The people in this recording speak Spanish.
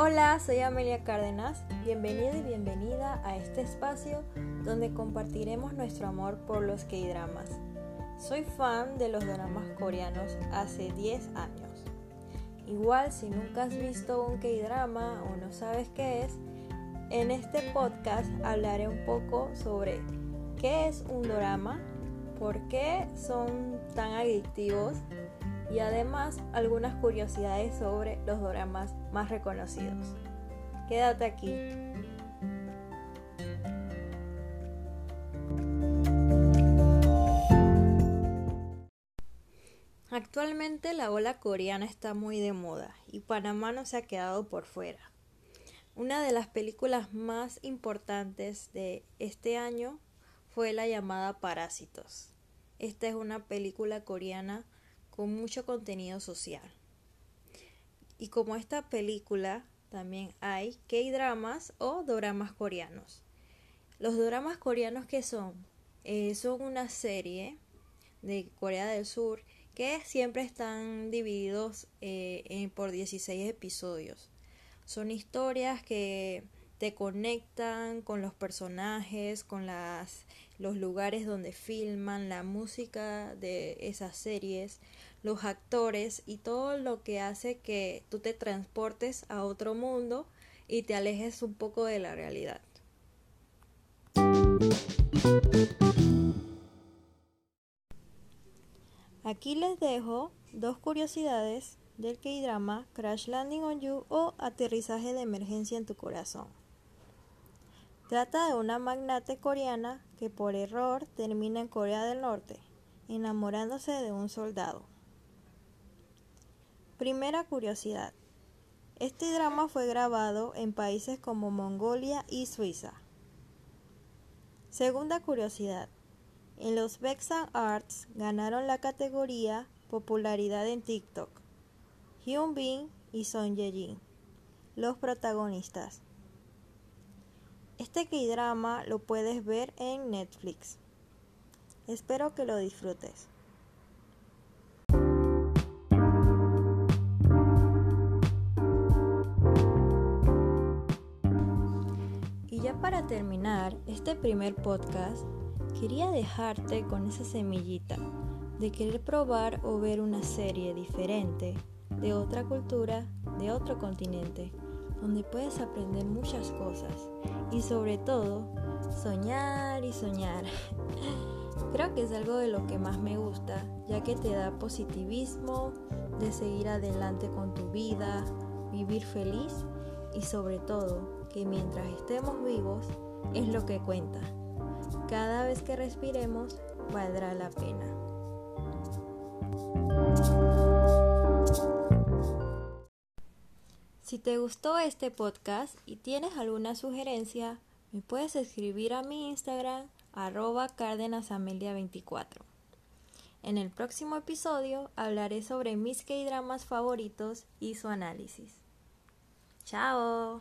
Hola, soy Amelia Cárdenas. Bienvenida y bienvenida a este espacio donde compartiremos nuestro amor por los K-dramas. Soy fan de los dramas coreanos hace 10 años. Igual si nunca has visto un K-drama o no sabes qué es, en este podcast hablaré un poco sobre qué es un drama, por qué son tan adictivos y además algunas curiosidades sobre los dramas más reconocidos. Quédate aquí. Actualmente la ola coreana está muy de moda y Panamá no se ha quedado por fuera. Una de las películas más importantes de este año fue la llamada Parásitos. Esta es una película coreana con mucho contenido social. Y como esta película, también hay K-dramas o doramas coreanos. Los doramas coreanos que son, eh, son una serie de Corea del Sur que siempre están divididos eh, por 16 episodios. Son historias que te conectan con los personajes, con las, los lugares donde filman, la música de esas series, los actores y todo lo que hace que tú te transportes a otro mundo y te alejes un poco de la realidad. Aquí les dejo dos curiosidades del K-drama Crash Landing on You o Aterrizaje de emergencia en tu corazón. Trata de una magnate coreana que por error termina en Corea del Norte, enamorándose de un soldado. Primera curiosidad. Este drama fue grabado en países como Mongolia y Suiza. Segunda curiosidad. En los Vexan Arts ganaron la categoría Popularidad en TikTok. Hyun Bin y Son Ye-jin, los protagonistas. Este K-drama lo puedes ver en Netflix. Espero que lo disfrutes. Y ya para terminar este primer podcast, quería dejarte con esa semillita de querer probar o ver una serie diferente de otra cultura, de otro continente, donde puedes aprender muchas cosas y sobre todo soñar y soñar. Creo que es algo de lo que más me gusta, ya que te da positivismo de seguir adelante con tu vida, vivir feliz y sobre todo que mientras estemos vivos es lo que cuenta. Cada vez que respiremos valdrá la pena. Si te gustó este podcast y tienes alguna sugerencia, me puedes escribir a mi Instagram arroba cárdenasamelia24. En el próximo episodio hablaré sobre mis K-dramas favoritos y su análisis. ¡Chao!